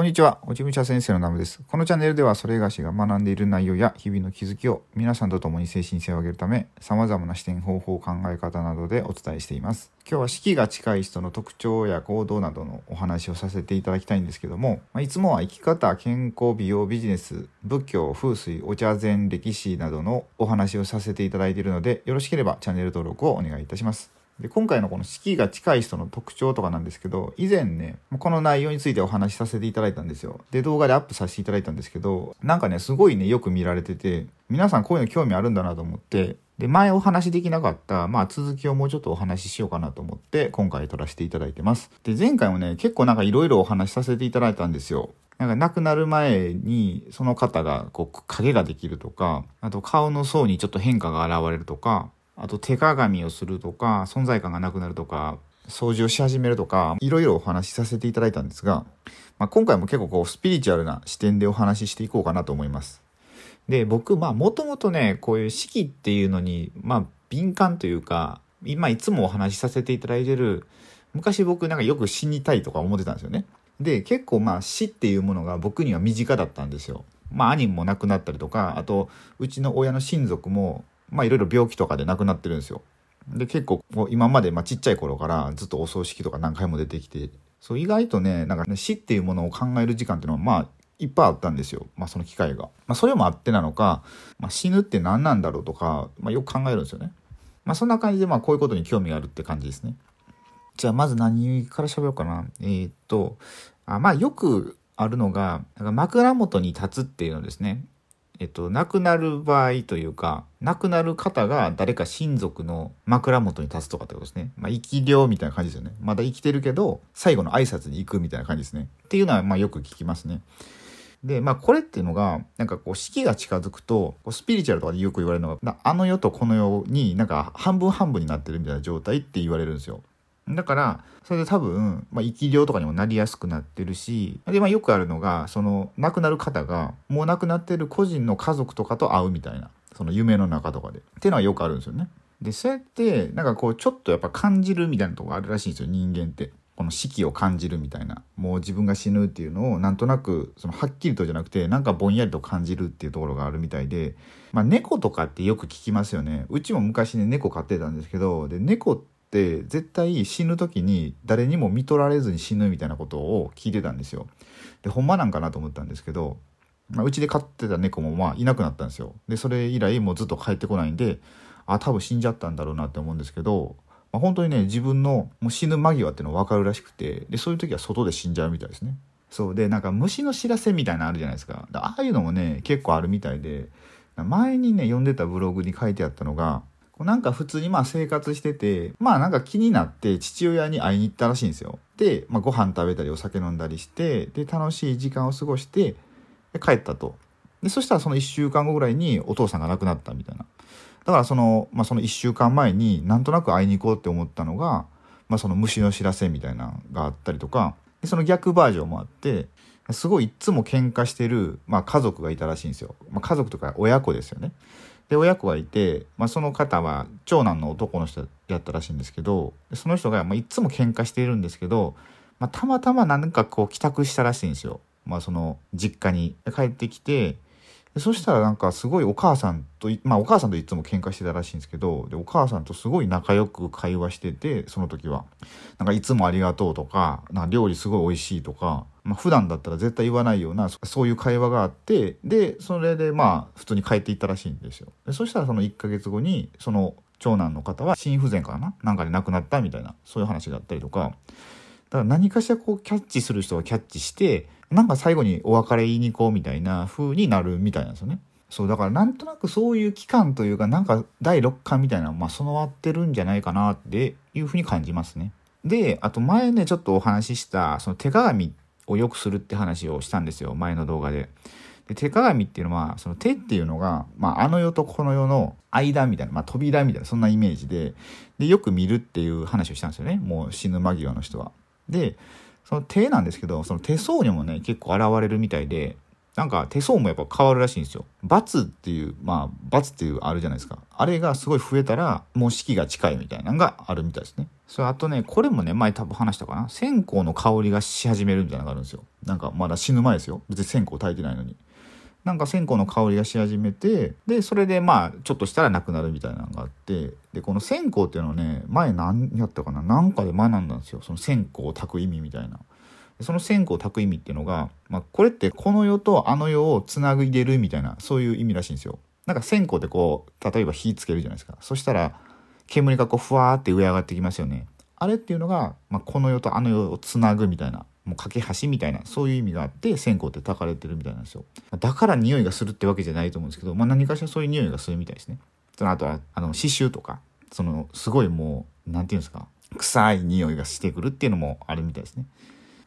こんにちは、おちむちゃ先生のナムです。このチャンネルでは、それがしが学んでいる内容や日々の気づきを皆さんと共に精神性を上げるため、様々な視点、方法、考え方などでお伝えしています。今日は四季が近い人の特徴や行動などのお話をさせていただきたいんですけども、ま、いつもは生き方、健康、美容、ビジネス、仏教、風水、お茶禅、歴史などのお話をさせていただいているので、よろしければチャンネル登録をお願いいたします。で今回のこの式が近い人の特徴とかなんですけど以前ねこの内容についてお話しさせていただいたんですよ。で動画でアップさせていただいたんですけどなんかねすごいねよく見られてて皆さんこういうの興味あるんだなと思ってで前お話しできなかった、まあ、続きをもうちょっとお話ししようかなと思って今回撮らせていただいてます。で前回もね結構なんかいろいろお話しさせていただいたんですよ。なんか亡くなる前にその方がこう影ができるとかあと顔の層にちょっと変化が現れるとかあと手鏡をするとか、存在感がなくなるとか、掃除をし始めるとか、いろいろお話しさせていただいたんですが、まあ、今回も結構こうスピリチュアルな視点でお話ししていこうかなと思います。で、僕、まあもともとね、こういう四季っていうのに、まあ敏感というか、今いつもお話しさせていただいてる、昔僕なんかよく死にたいとか思ってたんですよね。で、結構まあ死っていうものが僕には身近だったんですよ。まあ兄も亡くなったりとか、あとうちの親の親族もまあいろいろ病気とかで亡くなってるんですよ。で、結構今までまあちっちゃい頃からずっとお葬式とか何回も出てきて、そう意外とね、なんかね、死っていうものを考える時間っていうのはまあいっぱいあったんですよ。まあその機会が。まあそれもあってなのか、まあ、死ぬって何なんだろうとか、まあよく考えるんですよね。まあそんな感じでまあこういうことに興味があるって感じですね。じゃあまず何から喋ろうかな。えー、っと、あまあよくあるのが、なんか枕元に立つっていうのですね。えっと、亡くなる場合というか、亡くなる方が誰か親族の枕元に立つとかってことですね。まあ、生き量みたいな感じですよね。まだ生きてるけど、最後の挨拶に行くみたいな感じですね。っていうのは、まあ、よく聞きますね。で、まあ、これっていうのが、なんかこう、四季が近づくと、スピリチュアルとかでよく言われるのが、あの世とこの世になんか半分半分になってるみたいな状態って言われるんですよ。だから、それで多分、まあ、生き量とかにもなりやすくなってるし、で、まあ、よくあるのが、その、亡くなる方が、もう亡くなってる個人の家族とかと会うみたいな、その夢の中とかで。っていうのはよくあるんですよね。で、そうやって、なんかこう、ちょっとやっぱ感じるみたいなとこあるらしいんですよ、人間って。この死期を感じるみたいな。もう自分が死ぬっていうのを、なんとなく、その、はっきりとじゃなくて、なんかぼんやりと感じるっていうところがあるみたいで、まあ、猫とかってよく聞きますよね。うちも昔ね、猫飼ってたんですけど、で、猫って、って絶対死ぬ時に誰にも見取られずに死ぬみたいなことを聞いてたんですよ。でほんまなんかなと思ったんですけど、まあ、うちで飼ってた猫もまあいなくなったんですよ。でそれ以来もうずっと帰ってこないんであ多分死んじゃったんだろうなって思うんですけど、まあ、本当にね自分のもう死ぬ間際っていうの分かるらしくてでそういう時は外で死んじゃうみたいですね。そうでなんか虫の知らせみたいなのあるじゃないですか。ああいうのもね結構あるみたいで前にね読んでたブログに書いてあったのがなんか普通にまあ生活してて、まあなんか気になって父親に会いに行ったらしいんですよ。で、まあ、ご飯食べたりお酒飲んだりして、で、楽しい時間を過ごして、帰ったと。で、そしたらその1週間後ぐらいにお父さんが亡くなったみたいな。だからその、まあその1週間前になんとなく会いに行こうって思ったのが、まあその虫の知らせみたいなのがあったりとか、でその逆バージョンもあって、すごいいつも喧嘩してる、まあ、家族がいたらしいんですよ。まあ、家族とか親子ですよね。で親子がいて、まあ、その方は長男の男の人やったらしいんですけどその人が、まあ、いつも喧嘩しているんですけど、まあ、たまたま何かこう帰宅したらしいんですよ、まあ、その実家に。帰ってきてそしたらなんかすごいお母さんとまあお母さんといつも喧嘩してたらしいんですけどでお母さんとすごい仲良く会話しててその時は。なんかいつもありがとうとかなんか料理すごい美味しいとかまあ、普段だったら絶対言わないようなそういう会話があってでそれでまあ普通に帰っていったらしいんですよ。でそしたらその1ヶ月後にその長男の方は心不全かな？なんかで亡くなったみたいなそういう話があったりとか。だから何かしらこうキャッチする人がキャッチしてなんか最後にお別れ言いに行こうみたいな風になるみたいなんですよねそうだからなんとなくそういう期間というかなんか第6巻みたいなまあ備わってるんじゃないかなっていうふうに感じますねであと前ねちょっとお話ししたその手鏡を良くするって話をしたんですよ前の動画で。で手鏡っていうのはその手っていうのが、まあ、あの世とこの世の間みたいな、まあ、扉みたいなそんなイメージででよく見るっていう話をしたんですよねもう死ぬ間際の人は。でその手なんですけどその手相にもね結構現れるみたいでなんか手相もやっぱ変わるらしいんですよ。罰っていう、まあ、罰っていうあるじゃないですか。あれがすごい増えたら、もう式が近いみたいなのがあるみたいですね。それあとね、これもね、前多分話したかな。線香の香りがし始めるみたいなのがあるんですよ。なんかまだ死ぬ前ですよ。別に線香焚いてないのに。なんか線香の香りがし始めて、で、それでまあ、ちょっとしたらなくなるみたいなのがあって、で、この線香っていうのをね、前何やったかな？なんかで学んだんですよ。その線香を焚く意味みたいな。その線香を焚く意味っていうのが、まあ、これってこの世とあの世をつなげるみたいな、そういう意味らしいんですよ。なんか線香ってこう、例えば火つけるじゃないですか。そしたら、煙がこう、ふわーって上上がってきますよね。あれっていうのが、まあ、この世とあの世をつなぐみたいな、もう架け橋みたいな、そういう意味があって、線香って焚かれてるみたいなんですよ。だから匂いがするってわけじゃないと思うんですけど、まあ、何かしらそういう匂いがするみたいですね。その後は、あの、刺繍とか、その、すごいもう、なんていうんですか、臭い匂いがしてくるっていうのもあるみたいですね。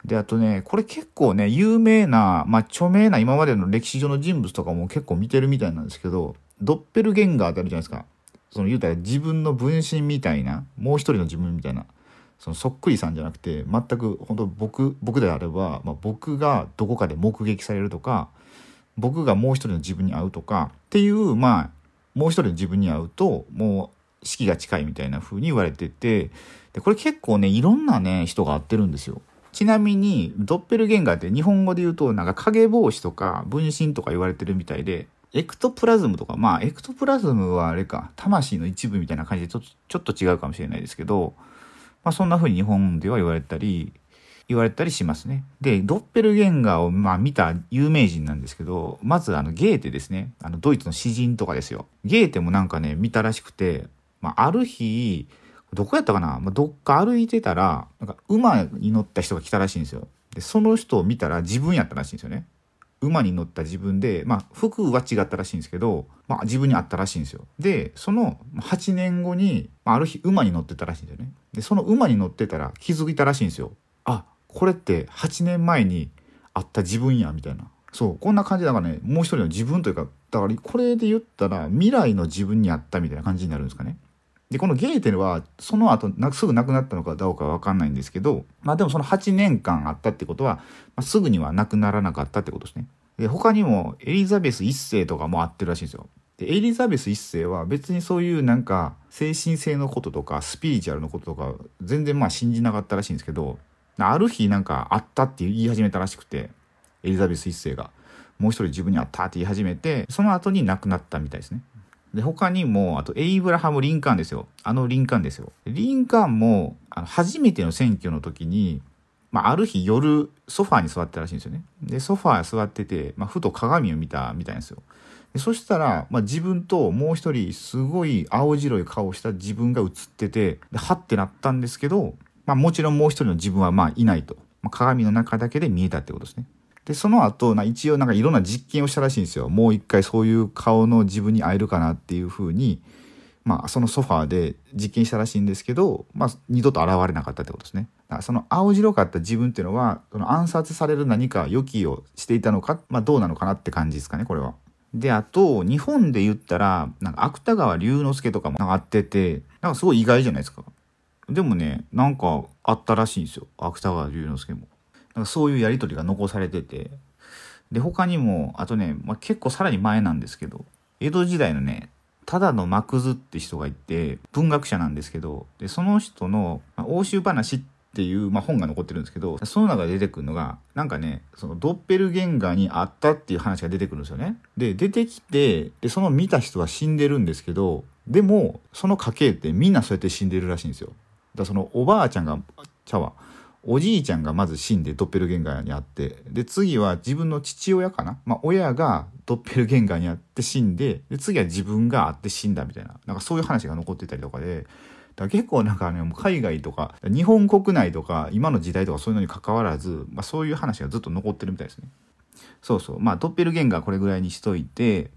で、あとね、これ結構ね、有名な、まあ、著名な今までの歴史上の人物とかも結構見てるみたいなんですけど、ドッペルゲンガーってあるじゃないですか。その言うたら自分の分身みたいな、もう一人の自分みたいな、そのそっくりさんじゃなくて、全く本当僕、僕であれば、まあ、僕がどこかで目撃されるとか、僕がもう一人の自分に会うとかっていう、まあ、もう一人の自分に会うと、もう死期が近いみたいな風に言われてて、で、これ結構ね、いろんなね、人が会ってるんですよ。ちなみに、ドッペルゲンガーって日本語で言うと、なんか影帽子とか分身とか言われてるみたいで、エクトプラズムとか、まあ、エクトプラズムはあれか、魂の一部みたいな感じでちょちょっと違うかもしれないですけど、まあ、そんな風に日本では言われたり、言われたりしますね。で、ドッペルゲンガーをまあ見た有名人なんですけど、まずあのゲーテですね。あのドイツの詩人とかですよ。ゲーテもなんかね、見たらしくて、まあ、ある日、どこやったかな、まあ、どっか歩いてたら、なんか馬に乗った人が来たらしいんですよ。で、その人を見たら自分やったらしいんですよね。馬に乗った自分で、まあ、服は違ったらしいんですけど、まあ、自分に会ったらしいんですよ。で、その8年後に、まあ、る日馬に乗ってたらしいんですよね。で、その馬に乗ってたら気づいたらしいんですよ。あ、これって8年前に会った自分や、みたいな。そう、こんな感じだからね、もう一人の自分というか、だからこれで言ったら未来の自分に会ったみたいな感じになるんですかね。で、このゲーテルは、その後、すぐ亡くなったのかどうかわかんないんですけど、まあでもその8年間あったってことは、まあ、すぐには亡くならなかったってことですね。で、他にもエリザベス一世とかもあってるらしいんですよ。で、エリザベス一世は別にそういうなんか、精神性のこととか、スピリチュアルのこととか、全然まあ信じなかったらしいんですけど、ある日なんかあったって言い始めたらしくて、エリザベス一世が。もう一人自分にあったって言い始めて、その後に亡くなったみたいですね。で、他にも、あと、エイブラハム・リンカーンですよ。あのリンカーンですよ。リンカーンも、あの初めての選挙の時に、まあ、ある日夜、ソファーに座ってたらしいんですよね。で、ソファー座ってて、まあ、ふと鏡を見たみたいなんですよ。でそしたら、まあ、自分ともう一人、すごい青白い顔をした自分が映ってて、で、はってなったんですけど、まあ、もちろんもう一人の自分はまあいないと。まあ、鏡の中だけで見えたってことですね。で、その後、な一応なんかいろんな実験をしたらしいんですよ。もう一回そういう顔の自分に会えるかなっていうふうに、まあそのソファーで実験したらしいんですけど、まあ二度と現れなかったってことですね。だからその青白かった自分っていうのは、その暗殺される何か予期をしていたのか、まあどうなのかなって感じですかね、これは。で、あと、日本で言ったら、なんか芥川龍之介とかもあってて、なんかすごい意外じゃないですか。でもね、なんかあったらしいんですよ。芥川龍之介も。なんかそういうやり取りが残されてて。で、他にも、あとね、まあ、結構さらに前なんですけど、江戸時代のね、ただの幕図って人がいて、文学者なんですけど、で、その人の、まあ、欧州話っていう、まあ、本が残ってるんですけど、その中で出てくるのが、なんかね、そのドッペルゲンガーに会ったっていう話が出てくるんですよね。で、出てきて、で、その見た人は死んでるんですけど、でも、その家系ってみんなそうやって死んでるらしいんですよ。だからそのおばあちゃんが、ちゃわ、おじいちゃんがまず死んでドッペルゲンガーに会って、で、次は自分の父親かな？まあ、親がドッペルゲンガーに会って死んで、で、次は自分が会って死んだみたいな、なんかそういう話が残ってたりとかで、だ結構なんかね、海外とか、日本国内とか、今の時代とかそういうのに関わらず、まあ、そういう話がずっと残ってるみたいですね。そうそう。まあ、ドッペルゲンガーこれぐらいにしといて、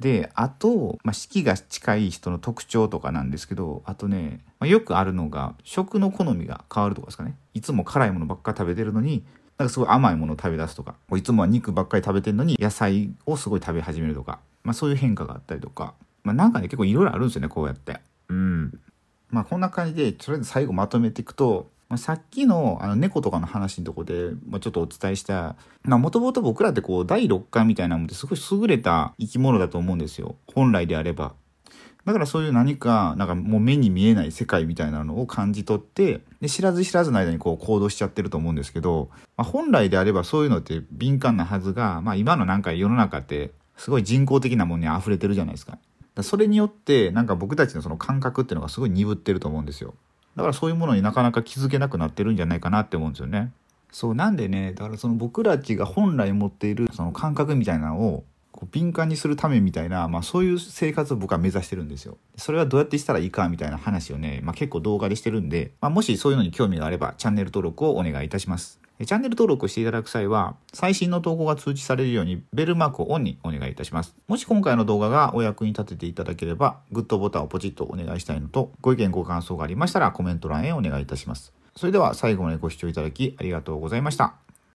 で、あと、まあ、四季が近い人の特徴とかなんですけど、あとね、まあ、よくあるのが、食の好みが変わるとかですかね。いつも辛いものばっかり食べてるのに、なんかすごい甘いものを食べ出すとか、いつもは肉ばっかり食べてるのに野菜をすごい食べ始めるとか、まあそういう変化があったりとか、まあなんかね、結構いろいろあるんですよね、こうやって。うん。まあこんな感じで、とりあえず最後まとめていくと、まあ、さっきのあの猫とかの話のとこで、まあ、ちょっとお伝えした、まあもともと僕らってこう第六感みたいなもんですごい優れた生き物だと思うんですよ。本来であれば。だからそういう何か、なんかもう目に見えない世界みたいなのを感じ取って、で知らず知らずの間にこう行動しちゃってると思うんですけど、まあ、本来であればそういうのって敏感なはずが、まあ今のなんか世の中ってすごい人工的なものに溢れてるじゃないですか。かそれによってなんか僕たちのその感覚っていうのがすごい鈍ってると思うんですよ。だからそういうものになかなか気づけなくなってるんじゃないかなって思うんですよね。そうなんでねだからその僕たちが本来持っているその感覚みたいなのをこう敏感にするためみたいな、まあ、そういう生活を僕は目指してるんですよ。それはどうやってしたらいいかみたいな話をね、まあ、結構動画でしてるんで、まあ、もしそういうのに興味があればチャンネル登録をお願いいたします。チャンネル登録していただく際は、最新の投稿が通知されるようにベルマークをオンにお願いいたします。もし今回の動画がお役に立てていただければ、グッドボタンをポチッとお願いしたいのと、ご意見ご感想がありましたらコメント欄へお願いいたします。それでは最後までご視聴いただきありがとうございました。